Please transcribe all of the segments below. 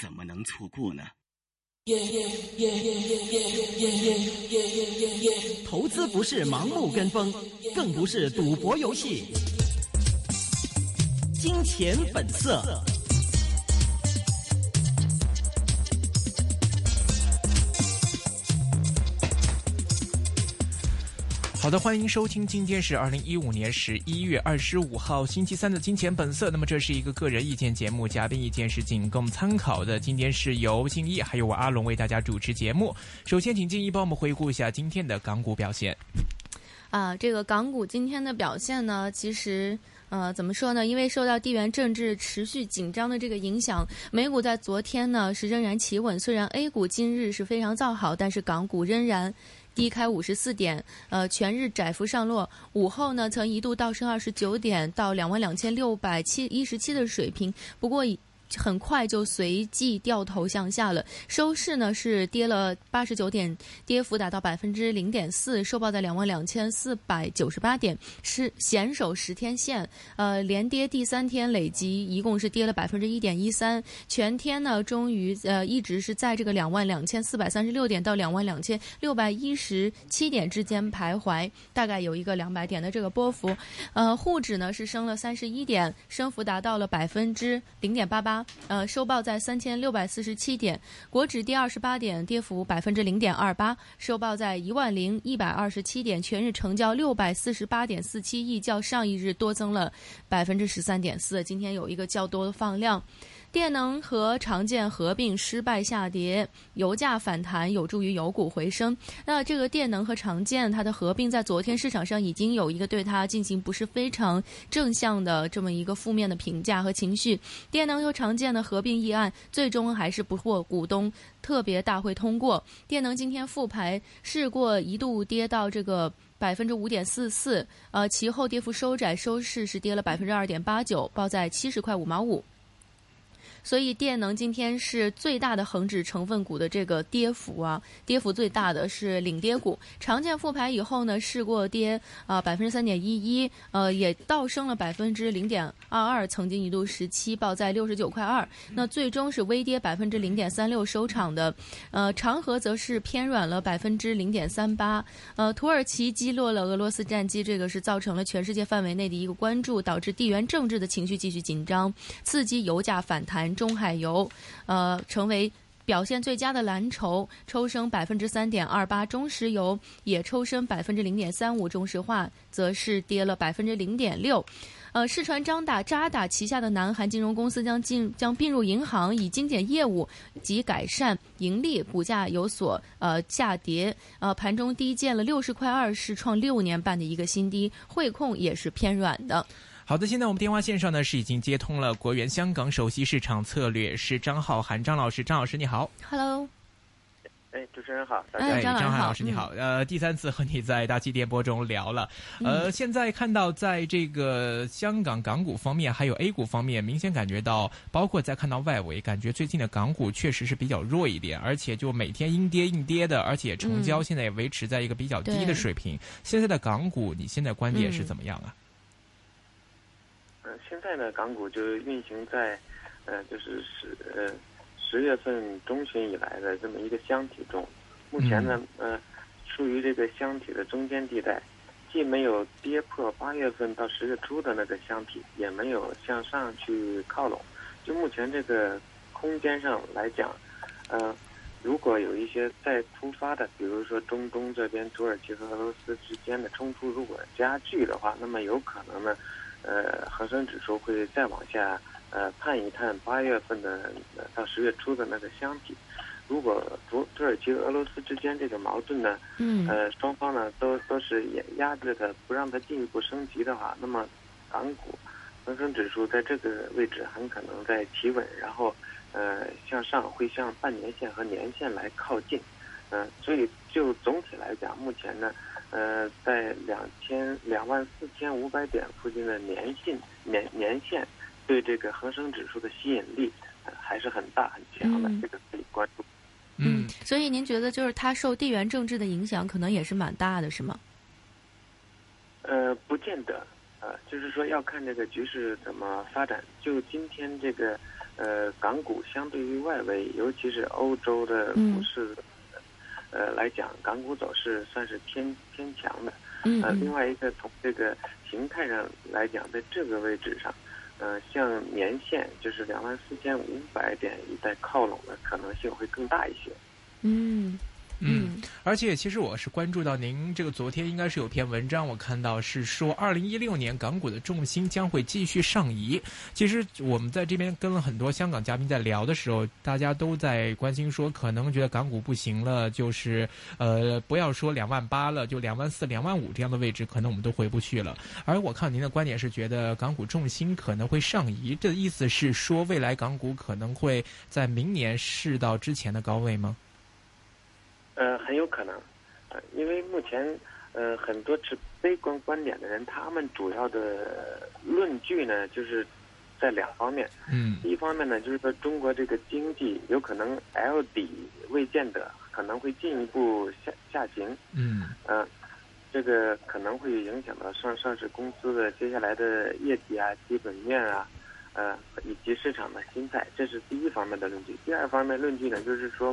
怎么能错过呢？投资不是盲目跟风，更不是赌博游戏。金钱本色。好的，欢迎收听，今天是二零一五年十一月二十五号星期三的《金钱本色》。那么这是一个个人意见节目，嘉宾意见是仅供参考的。今天是由静一还有我阿龙为大家主持节目。首先，请静一帮我们回顾一下今天的港股表现。啊，这个港股今天的表现呢，其实呃，怎么说呢？因为受到地缘政治持续紧张的这个影响，美股在昨天呢是仍然企稳。虽然 A 股今日是非常造好，但是港股仍然。低开五十四点，呃，全日窄幅上落。午后呢，曾一度倒升二十九点，到两万两千六百七一十七的水平。不过很快就随即掉头向下了，收市呢是跌了八十九点，跌幅达到百分之零点四，收报在两万两千四百九十八点，是险守十天线，呃，连跌第三天，累计一共是跌了百分之一点一三，全天呢终于呃一直是在这个两万两千四百三十六点到两万两千六百一十七点之间徘徊，大概有一个两百点的这个波幅，呃，沪指呢是升了三十一点，升幅达到了百分之零点八八。呃，收报在三千六百四十七点，国指跌二十八点，跌幅百分之零点二八，收报在一万零一百二十七点，全日成交六百四十八点四七亿，较上一日多增了百分之十三点四。今天有一个较多的放量。电能和长建合并失败下跌，油价反弹有助于油股回升。那这个电能和长建它的合并在昨天市场上已经有一个对它进行不是非常正向的这么一个负面的评价和情绪。电能和长建的合并议案最终还是不获股东特别大会通过。电能今天复牌试过一度跌到这个百分之五点四四，呃，其后跌幅收窄，收市是跌了百分之二点八九，报在七十块五毛五。所以电能今天是最大的恒指成分股的这个跌幅啊，跌幅最大的是领跌股。长建复牌以后呢，试过跌啊百分之三点一一，呃也倒升了百分之零点二二，曾经一度十七报在六十九块二，那最终是微跌百分之零点三六收场的。呃，长和则是偏软了百分之零点三八。呃，土耳其击落了俄罗斯战机，这个是造成了全世界范围内的一个关注，导致地缘政治的情绪继续紧张，刺激油价反弹。中海油，呃，成为表现最佳的蓝筹，抽升百分之三点二八。中石油也抽升百分之零点三五，中石化则是跌了百分之零点六。呃，世传张打渣打旗下的南韩金融公司将进将并入银行，以精简业务及改善盈利，股价有所呃下跌，呃，盘中低见了六十块二，是创六年半的一个新低。汇控也是偏软的。好的，现在我们电话线上呢是已经接通了国元香港首席市场策略师张浩涵张老师，张老师你好，Hello，哎，主持人好，哎，张张老师你好，呃，第三次和你在大气电波中聊了，呃，现在看到在这个香港港股方面，还有 A 股方面，明显感觉到，包括在看到外围，感觉最近的港股确实是比较弱一点，而且就每天阴跌阴跌的，而且成交现在也维持在一个比较低的水平。现在的港股，你现在观点是怎么样啊？现在呢，港股就运行在，呃，就是十呃十月份中旬以来的这么一个箱体中，目前呢，呃，处于这个箱体的中间地带，既没有跌破八月份到十月初的那个箱体，也没有向上去靠拢，就目前这个空间上来讲，呃，如果有一些再突发的，比如说中东这边土耳其和俄罗斯之间的冲突如果加剧的话，那么有可能呢。呃，恒生指数会再往下，呃，探一探八月份的到十月初的那个箱体。如果土土耳其俄罗斯之间这个矛盾呢，嗯，呃，双方呢都都是压压制它，不让它进一步升级的话，那么港股恒生指数在这个位置很可能在企稳，然后呃向上会向半年线和年线来靠近。嗯，所以就总体来讲，目前呢。呃，在两千两万四千五百点附近的年线年年线，对这个恒生指数的吸引力还是很大很强的，这个可以关注。嗯，所以您觉得就是它受地缘政治的影响，可能也是蛮大的，是吗？呃，不见得。呃，就是说要看这个局势怎么发展。就今天这个，呃，港股相对于外围，尤其是欧洲的股市，呃来讲，港股走势算是偏偏强的。嗯。呃，另外一个从这个形态上来讲，在这个位置上，呃，像年线就是两万四千五百点一带靠拢的可能性会更大一些。嗯。嗯，而且其实我是关注到您这个昨天应该是有篇文章，我看到是说二零一六年港股的重心将会继续上移。其实我们在这边跟了很多香港嘉宾在聊的时候，大家都在关心说，可能觉得港股不行了，就是呃不要说两万八了，就两万四、两万五这样的位置，可能我们都回不去了。而我看您的观点是觉得港股重心可能会上移，这意思是说未来港股可能会在明年试到之前的高位吗？呃，很有可能，呃，因为目前，呃，很多持悲观观点的人，他们主要的论据呢，就是在两方面。嗯。一方面呢，就是说中国这个经济有可能 L 底未见得，可能会进一步下下行。嗯。呃，这个可能会影响到上上市公司的接下来的业绩啊、基本面啊。呃，以及市场的心态，这是第一方面的论据。第二方面论据呢，就是说，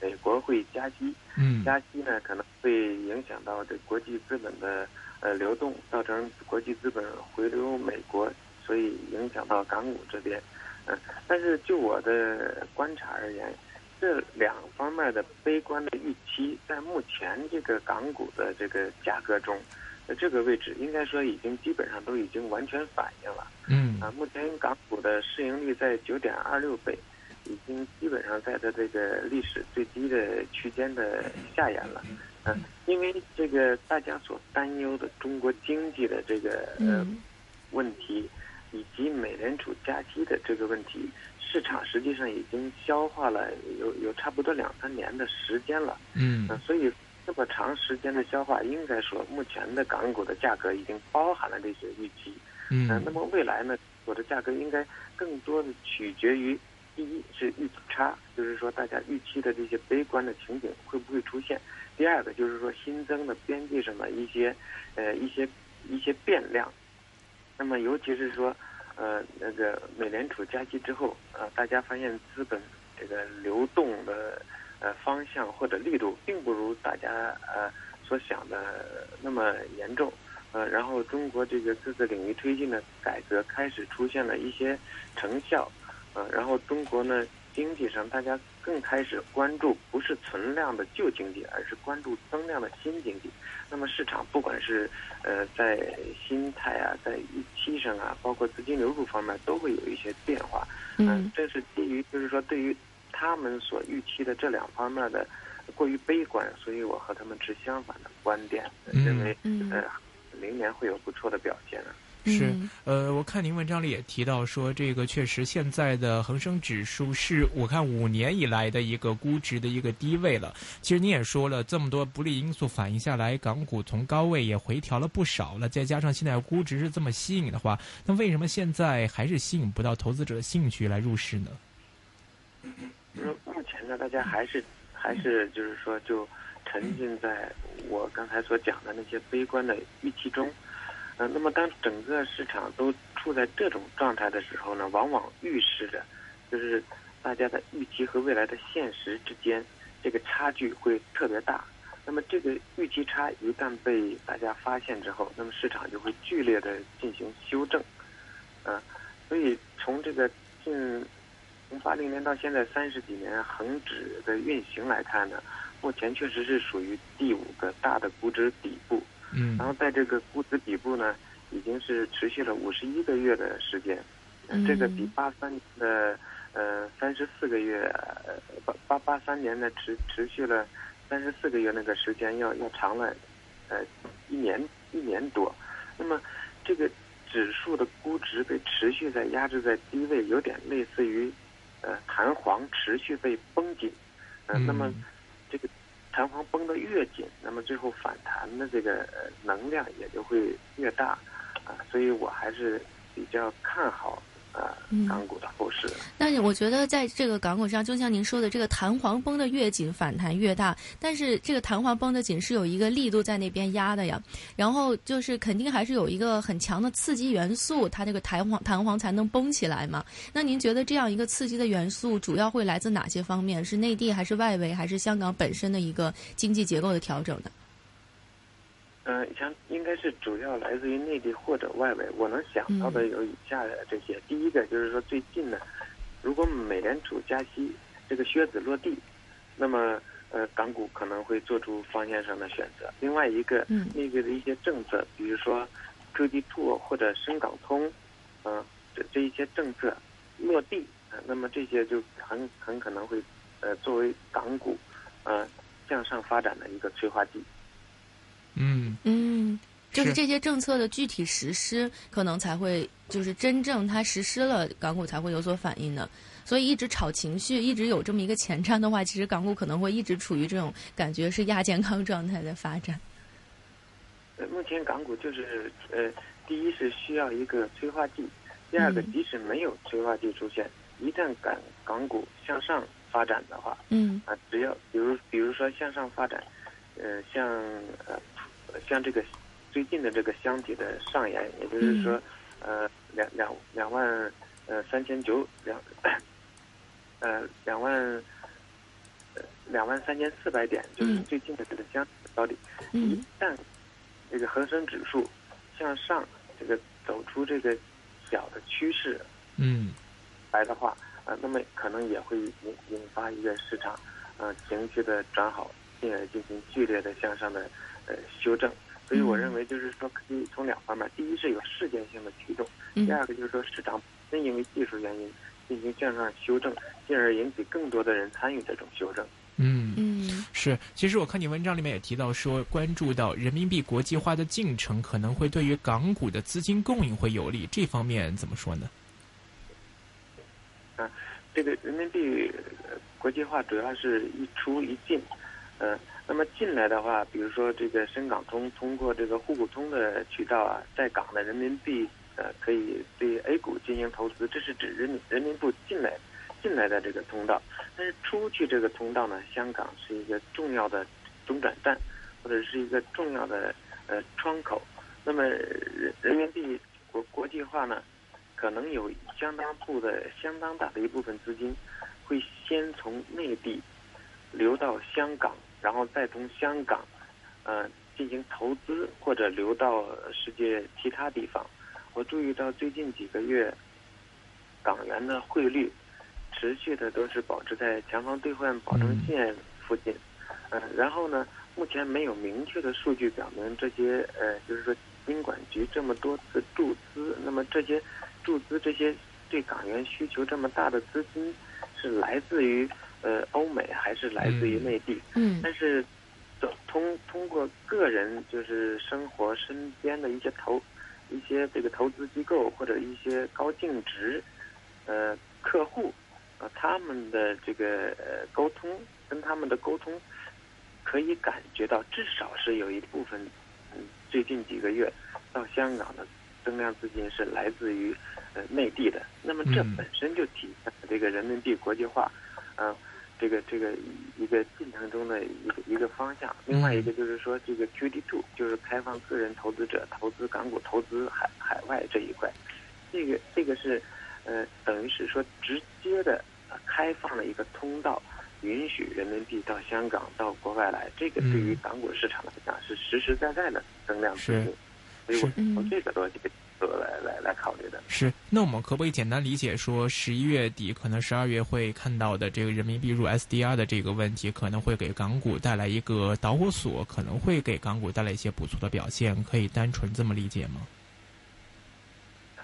美国会加息，嗯，加息呢可能会影响到这国际资本的呃流动，造成国际资本回流美国，所以影响到港股这边。嗯，但是就我的观察而言，这两方面的悲观的预期，在目前这个港股的这个价格中。在这个位置，应该说已经基本上都已经完全反映了。嗯啊，目前港股的市盈率在九点二六倍，已经基本上在它这个历史最低的区间的下沿了。嗯，因为这个大家所担忧的中国经济的这个呃问题，以及美联储加息的这个问题，市场实际上已经消化了有有差不多两三年的时间了。嗯，所以。这么长时间的消化，应该说，目前的港股的价格已经包含了这些预期。嗯，那么未来呢，我的价格应该更多的取决于，第一是预期差，就是说大家预期的这些悲观的情景会不会出现；第二个就是说新增的边际上的一些，呃一些一些变量。那么尤其是说，呃那个美联储加息之后，呃大家发现资本这个流动的。呃，方向或者力度并不如大家呃所想的那么严重，呃，然后中国这个各个领域推进的改革开始出现了一些成效，呃，然后中国呢经济上大家更开始关注不是存量的旧经济，而是关注增量的新经济。那么市场不管是呃在心态啊，在预期上啊，包括资金流入方面都会有一些变化。嗯，这是基于就是说对于。他们所预期的这两方面的过于悲观，所以我和他们持相反的观点，认为呃明年会有不错的表现啊。是，呃，我看您文章里也提到说，这个确实现在的恒生指数是我看五年以来的一个估值的一个低位了。其实你也说了，这么多不利因素反映下来，港股从高位也回调了不少了。再加上现在估值是这么吸引的话，那为什么现在还是吸引不到投资者的兴趣来入市呢？是目前呢，大家还是还是就是说，就沉浸在我刚才所讲的那些悲观的预期中。嗯，那么当整个市场都处在这种状态的时候呢，往往预示着，就是大家的预期和未来的现实之间这个差距会特别大。那么这个预期差一旦被大家发现之后，那么市场就会剧烈的进行修正。嗯，所以从这个近。从八零年到现在三十几年，恒指的运行来看呢，目前确实是属于第五个大的估值底部。嗯。然后在这个估值底部呢，已经是持续了五十一个月的时间。嗯。这个比八三的呃三十四个月，八八八三年的持持续了三十四个月那个时间要要长了，呃一年一年多。那么这个指数的估值被持续在压制在低位，有点类似于。呃，弹簧持续被绷紧，呃，那么这个弹簧绷得越紧，那么最后反弹的这个能量也就会越大，啊，所以我还是比较看好呃嗯港股的后市。那我觉得在这个港股上，就像您说的，这个弹簧绷的越紧，反弹越大。但是这个弹簧绷的紧是有一个力度在那边压的呀，然后就是肯定还是有一个很强的刺激元素，它这个弹簧弹簧才能绷起来嘛。那您觉得这样一个刺激的元素主要会来自哪些方面？是内地还是外围，还是香港本身的一个经济结构的调整呢？嗯、像应该是主要来自于内地或者外围。我能想到的有以下的这些：第一个就是说，最近呢，如果美联储加息，这个靴子落地，那么呃，港股可能会做出方向上的选择。另外一个，嗯内地的一些政策，比如说科技兔或者深港通，嗯、这这一些政策落地，呃那么这些就很很可能会呃作为港股呃向上发展的一个催化剂。嗯嗯，就是是这些政策的具体实施，可能才会就是真正它实施了，港股才会有所反应的。所以一直炒情绪，一直有这么一个前瞻的话，其实港股可能会一直处于这种感觉是亚健康状态的发展。呃，目前港股就是呃，第一是需要一个催化剂，第二个嗯即使没有催化剂出现，一旦港港股向上发展的话，嗯啊，只要比如比如说向上发展，呃，像呃像这个最近的这个箱体的上沿，也就是说，呃两两两万呃三千九两呃两万呃两万三千四百点，就是嗯。最近的这个箱体的高点。一嗯旦这个恒生指数向上，这个走出这个小的趋势嗯。来的话，呃，那么可能也会引引发一个市场呃情绪的转好，进而进行剧烈的向上的呃修正。所以我嗯认为就是说，可以从两方面，第一是有事件性的驱动，嗯第二个就是说市场本身因为技术原因进行向上修正，进而引起更多的人参与这种修正。嗯嗯是，其实我看你文章里面也提到说，关注到人民币国际化的进程可能会对于港股的资金供应会有利，这方面怎么说呢？啊这个人民币呃国际化主要是一出一进，呃，那么进来的话，比如说这个深港通通过这个沪股通的渠道啊，在港的人民币呃可以对 A 股进行投资，这是指人民人民币进来进来的这个通道。但是出去这个通道呢，香港是一个重要的中转站，或者是一个重要的呃窗口。那么人人民币国国际化呢，可能有相当部的相当大的一部分资金，会先从内地流到香港，然后再从香港，呃进行投资或者流到世界其他地方。我注意到最近几个月，港元的汇率持续的都是保持在强方兑换保证线附近，呃，然后呢，目前没有明确的数据表明这些呃，就是说金管局这么多次注资，那么这些注资这些对港元需求这么大的资金是来自于呃欧美还是来自于内地？嗯。但是通通通过个人就是生活身边的一些投一些这个投资机构或者一些高净值呃客户呃他们的这个呃沟通跟他们的沟通可以感觉到至少是有一部分嗯最近几个月到香港的增量资金是来自于呃内地的，那么这嗯。本身就体现了这个人民币国际化，呃这个这个一个进程中的一个一个方向。另外一个就是说，这个 QD two 就是开放个人投资者投资港股、投资海海外这一块，这个这个是呃等于是说直接的呃开放了一个通道，允许人民币到香港、到国外来。这个对于嗯。港股市场来讲是实实在在的增量资是。金，所以我嗯从这个逻辑来来来考虑的。是，那我们可不可以简单理解说，十一月底可能十二月会看到的这个人民币入 SDR 的这个问题，可能会给港股带来一个导火索，可能会给港股带来一些不错的表现，可以单纯这么理解吗？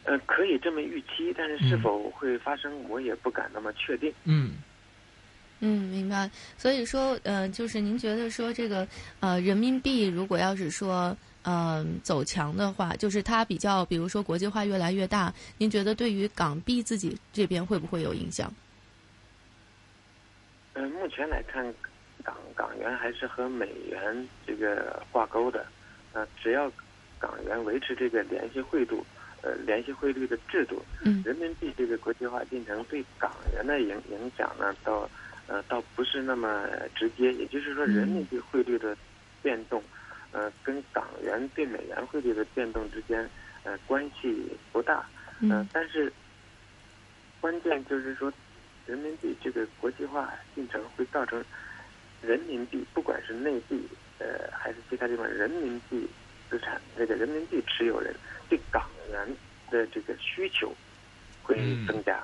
呃，可以这么预期，但是是嗯否会发生，我也不敢那么确定。嗯嗯，明白。所以说，呃，就是您觉得说这个呃人民币如果要是说呃走强的话，就是它比较，比如说国际化越来越大，您觉得对于港币自己这边会不会有影响？呃，目前来看，港港元还是和美元这个挂钩的。呃，只要港元维持这个联系汇度，呃联系汇率的制度，嗯人民币这个国际化进程对港元的影影响呢，倒呃倒不是那么直接。也就是说，嗯人民币汇率的变动，呃，跟港元对美元汇率的变动之间，呃，关系不大。呃嗯，但是关键就是说，人民币这个国际化进程会造成人民币，不管是内地呃还是其他地方，人民币资产这个人民币持有人对港元的这个需求会嗯增加。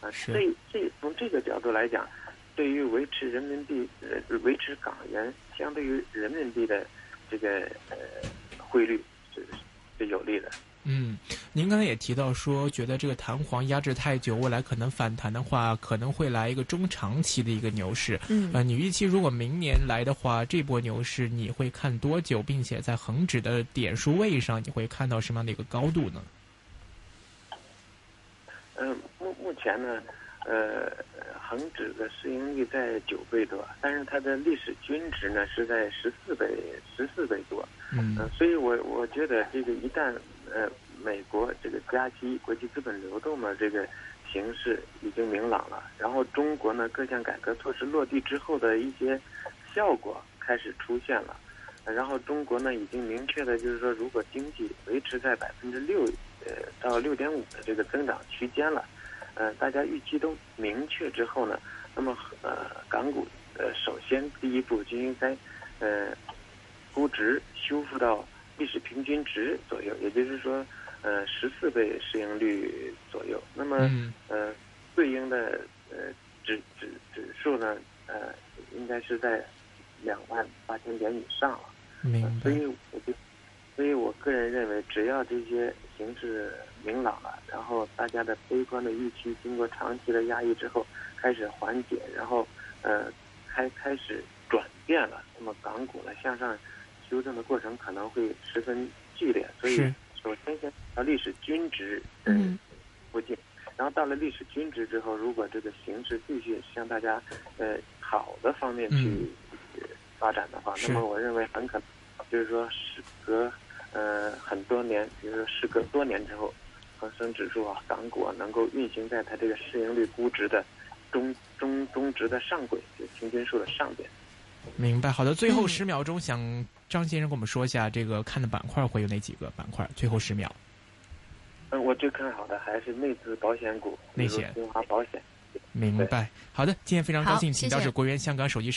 啊，是这这从这个角度来讲，对于维持人民币呃维持港元相对于人民币的这个呃汇率是是有利的。嗯，您刚才也提到说，觉得这个弹簧压制太久，未来可能反弹的话，可能会来一个中长期的一个牛市。嗯呃，你预期如果明年来的话，这波牛市你会看多久，并且在恒指的点数位上，你会看到什么样的一个高度呢？嗯，目目前呢，呃，恒指的市盈率在九倍多，但是它的历史均值呢是在十四倍十四倍多。嗯嗯、所以我我觉得这个一旦呃美国这个加息、国际资本流动的这个形势已经明朗了，然后中国呢各项改革措施落地之后的一些效果开始出现了，呃然后中国呢已经明确的就是说，如果经济维持在百分之六呃到六点五的这个增长区间了，呃大家预期都明确之后呢，那么呃港股呃首先第一步就应该呃估值修复到历史平均值左右，也就是说，呃，十四倍市盈率左右。那么，嗯呃，对应的呃指指指数呢，呃，应该是在两万八千点以上了。明白。所以我就，所以我个人认为，只要这些形势明朗了，然后大家的悲观的预期经过长期的压抑之后开始缓解，然后呃开开始转变了，那么港股呢向上修正的过程可能会十分剧烈，所以首先先到历史均值嗯。附近，然后到了历史均值之后，如果这个形势继续向大家呃好的方面去、发展的话，是那么我认为很可能就是说时隔呃很多年，比如说时隔多年之后，恒生指数啊、港股啊能够运行在它这个市盈率估值的中中中值的上轨，就平均数的上边。明白。好的，最后嗯十秒钟，想张先生跟我们说一下，这个看的板块会有哪几个板块？最后十秒。嗯，我最看好的还是内资保险股，比如内险新华保险。明白。好的，今天非常高兴，请到是国元香港手机。